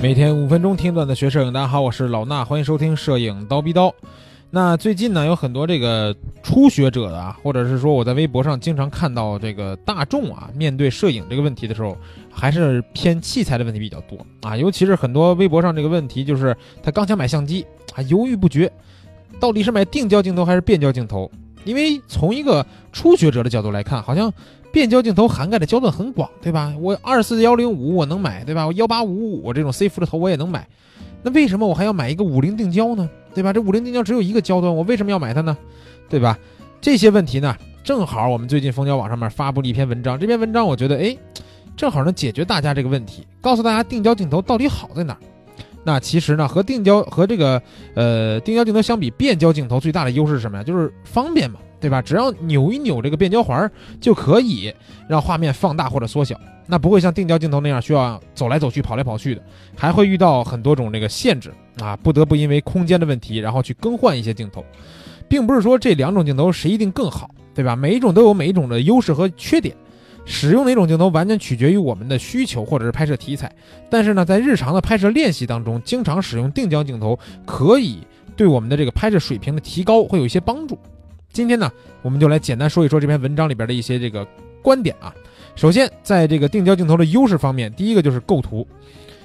每天五分钟听段子学摄影，大家好，我是老衲，欢迎收听摄影刀逼刀。那最近呢，有很多这个初学者啊，或者是说我在微博上经常看到这个大众啊，面对摄影这个问题的时候，还是偏器材的问题比较多啊。尤其是很多微博上这个问题，就是他刚想买相机啊，犹豫不决，到底是买定焦镜头还是变焦镜头？因为从一个初学者的角度来看，好像变焦镜头涵盖的焦段很广，对吧？我二四幺零五我能买，对吧？我幺八五五我这种 C 幅的头我也能买，那为什么我还要买一个五零定焦呢？对吧？这五零定焦只有一个焦段，我为什么要买它呢？对吧？这些问题呢，正好我们最近蜂胶网上面发布了一篇文章，这篇文章我觉得，哎，正好能解决大家这个问题，告诉大家定焦镜头到底好在哪儿。那其实呢，和定焦和这个呃定焦镜头相比，变焦镜头最大的优势是什么呀？就是方便嘛，对吧？只要扭一扭这个变焦环，就可以让画面放大或者缩小。那不会像定焦镜头那样需要走来走去、跑来跑去的，还会遇到很多种这个限制啊，不得不因为空间的问题，然后去更换一些镜头，并不是说这两种镜头谁一定更好，对吧？每一种都有每一种的优势和缺点，使用哪种镜头完全取决于我们的需求或者是拍摄题材。但是呢，在日常的拍摄练习当中，经常使用定焦镜头，可以对我们的这个拍摄水平的提高会有一些帮助。今天呢，我们就来简单说一说这篇文章里边的一些这个观点啊。首先，在这个定焦镜头的优势方面，第一个就是构图。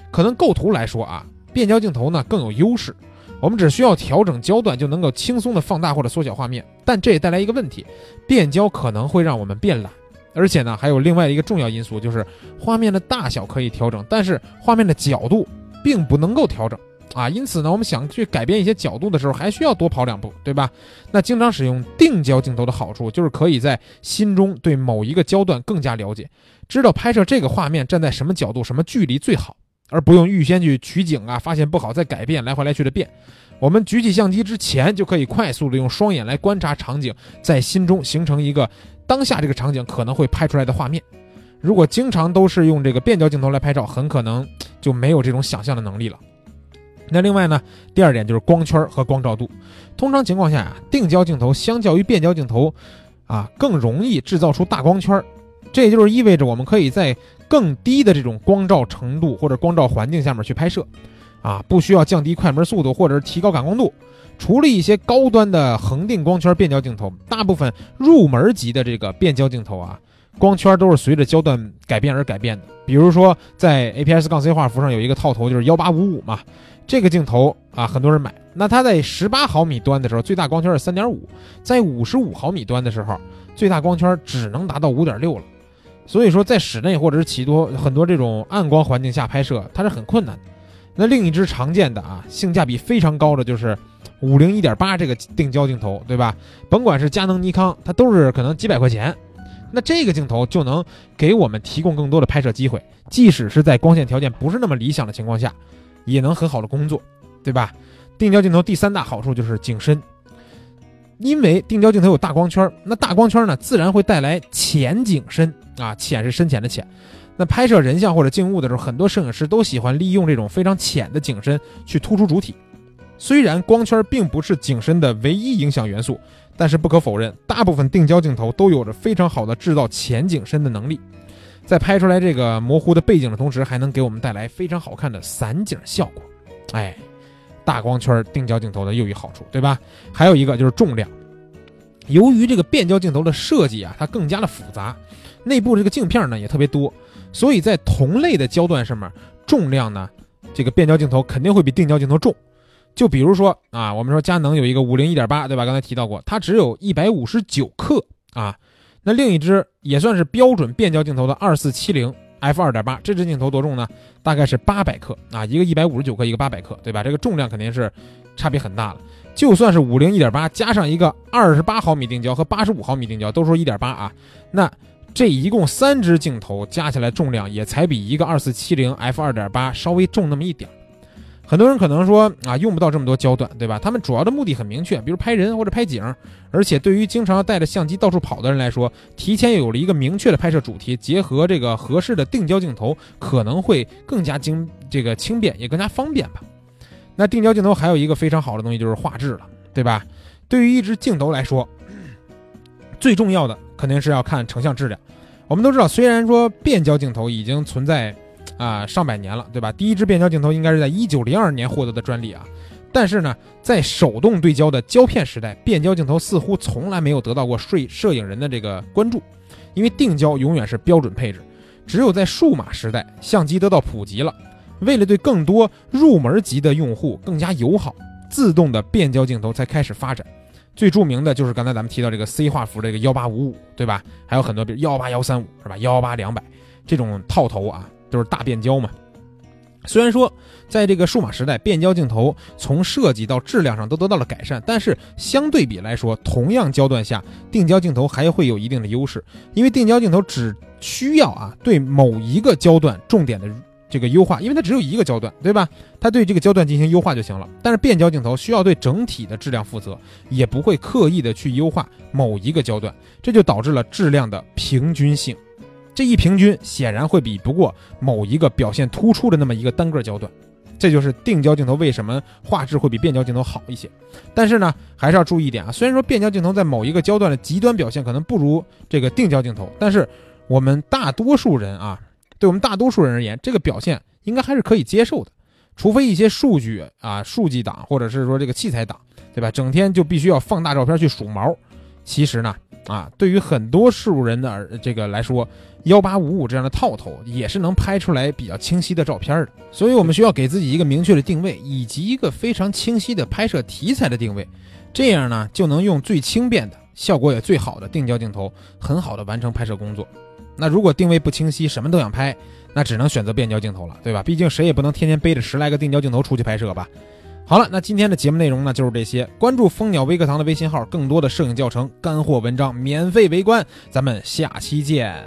可能构图来说啊，变焦镜头呢更有优势。我们只需要调整焦段，就能够轻松的放大或者缩小画面。但这也带来一个问题，变焦可能会让我们变懒。而且呢，还有另外一个重要因素，就是画面的大小可以调整，但是画面的角度并不能够调整。啊，因此呢，我们想去改变一些角度的时候，还需要多跑两步，对吧？那经常使用定焦镜头的好处，就是可以在心中对某一个焦段更加了解，知道拍摄这个画面站在什么角度、什么距离最好，而不用预先去取景啊，发现不好再改变，来回来去的变。我们举起相机之前，就可以快速的用双眼来观察场景，在心中形成一个当下这个场景可能会拍出来的画面。如果经常都是用这个变焦镜头来拍照，很可能就没有这种想象的能力了。那另外呢，第二点就是光圈和光照度。通常情况下呀，定焦镜头相较于变焦镜头，啊更容易制造出大光圈。这也就是意味着我们可以在更低的这种光照程度或者光照环境下面去拍摄，啊不需要降低快门速度或者是提高感光度。除了一些高端的恒定光圈变焦镜头，大部分入门级的这个变焦镜头啊，光圈都是随着焦段改变而改变的。比如说在 APS 杠 C 画幅上有一个套头就是幺八五五嘛。这个镜头啊，很多人买。那它在十八毫米端的时候，最大光圈是三点五；在五十五毫米端的时候，最大光圈只能达到五点六了。所以说，在室内或者是起多很多这种暗光环境下拍摄，它是很困难的。那另一支常见的啊，性价比非常高的就是五零一点八这个定焦镜头，对吧？甭管是佳能、尼康，它都是可能几百块钱。那这个镜头就能给我们提供更多的拍摄机会，即使是在光线条件不是那么理想的情况下。也能很好的工作，对吧？定焦镜头第三大好处就是景深，因为定焦镜头有大光圈，那大光圈呢，自然会带来浅景深啊，浅是深浅的浅。那拍摄人像或者静物的时候，很多摄影师都喜欢利用这种非常浅的景深去突出主体。虽然光圈并不是景深的唯一影响元素，但是不可否认，大部分定焦镜头都有着非常好的制造浅景深的能力。在拍出来这个模糊的背景的同时，还能给我们带来非常好看的散景效果。哎，大光圈定焦镜头的又一好处，对吧？还有一个就是重量。由于这个变焦镜头的设计啊，它更加的复杂，内部这个镜片呢也特别多，所以在同类的焦段上面，重量呢，这个变焦镜头肯定会比定焦镜头重。就比如说啊，我们说佳能有一个五零一点八，对吧？刚才提到过，它只有一百五十九克啊。那另一只也算是标准变焦镜头的二四七零 f 二点八，这支镜头多重呢？大概是八百克啊，一个一百五十九克，一个八百克，对吧？这个重量肯定是差别很大了。就算是五零一点八加上一个二十八毫米定焦和八十五毫米定焦，都说一点八啊，那这一共三支镜头加起来重量也才比一个二四七零 f 二点八稍微重那么一点儿。很多人可能说啊，用不到这么多焦段，对吧？他们主要的目的很明确，比如拍人或者拍景。而且对于经常带着相机到处跑的人来说，提前有了一个明确的拍摄主题，结合这个合适的定焦镜头，可能会更加精这个轻便，也更加方便吧。那定焦镜头还有一个非常好的东西就是画质了，对吧？对于一支镜头来说，最重要的肯定是要看成像质量。我们都知道，虽然说变焦镜头已经存在。啊上百年了，对吧？第一支变焦镜头应该是在一九零二年获得的专利啊。但是呢，在手动对焦的胶片时代，变焦镜头似乎从来没有得到过摄摄影人的这个关注，因为定焦永远是标准配置。只有在数码时代，相机得到普及了，为了对更多入门级的用户更加友好，自动的变焦镜头才开始发展。最著名的就是刚才咱们提到这个 C 画幅这个幺八五五，对吧？还有很多比如幺八幺三五是吧？幺八两百这种套头啊，都是大变焦嘛。虽然说，在这个数码时代，变焦镜头从设计到质量上都得到了改善，但是相对比来说，同样焦段下，定焦镜头还会有一定的优势，因为定焦镜头只需要啊对某一个焦段重点的这个优化，因为它只有一个焦段，对吧？它对这个焦段进行优化就行了。但是变焦镜头需要对整体的质量负责，也不会刻意的去优化某一个焦段，这就导致了质量的平均性。这一平均显然会比不过某一个表现突出的那么一个单个焦段，这就是定焦镜头为什么画质会比变焦镜头好一些。但是呢，还是要注意一点啊，虽然说变焦镜头在某一个焦段的极端表现可能不如这个定焦镜头，但是我们大多数人啊，对我们大多数人而言，这个表现应该还是可以接受的。除非一些数据啊、数据党或者是说这个器材党，对吧？整天就必须要放大照片去数毛，其实呢。啊，对于很多路人的这个来说，幺八五五这样的套头也是能拍出来比较清晰的照片的。所以，我们需要给自己一个明确的定位，以及一个非常清晰的拍摄题材的定位，这样呢，就能用最轻便的、效果也最好的定焦镜头，很好的完成拍摄工作。那如果定位不清晰，什么都想拍，那只能选择变焦镜头了，对吧？毕竟谁也不能天天背着十来个定焦镜头出去拍摄吧。好了，那今天的节目内容呢就是这些。关注蜂鸟微课堂的微信号，更多的摄影教程、干货文章免费围观。咱们下期见。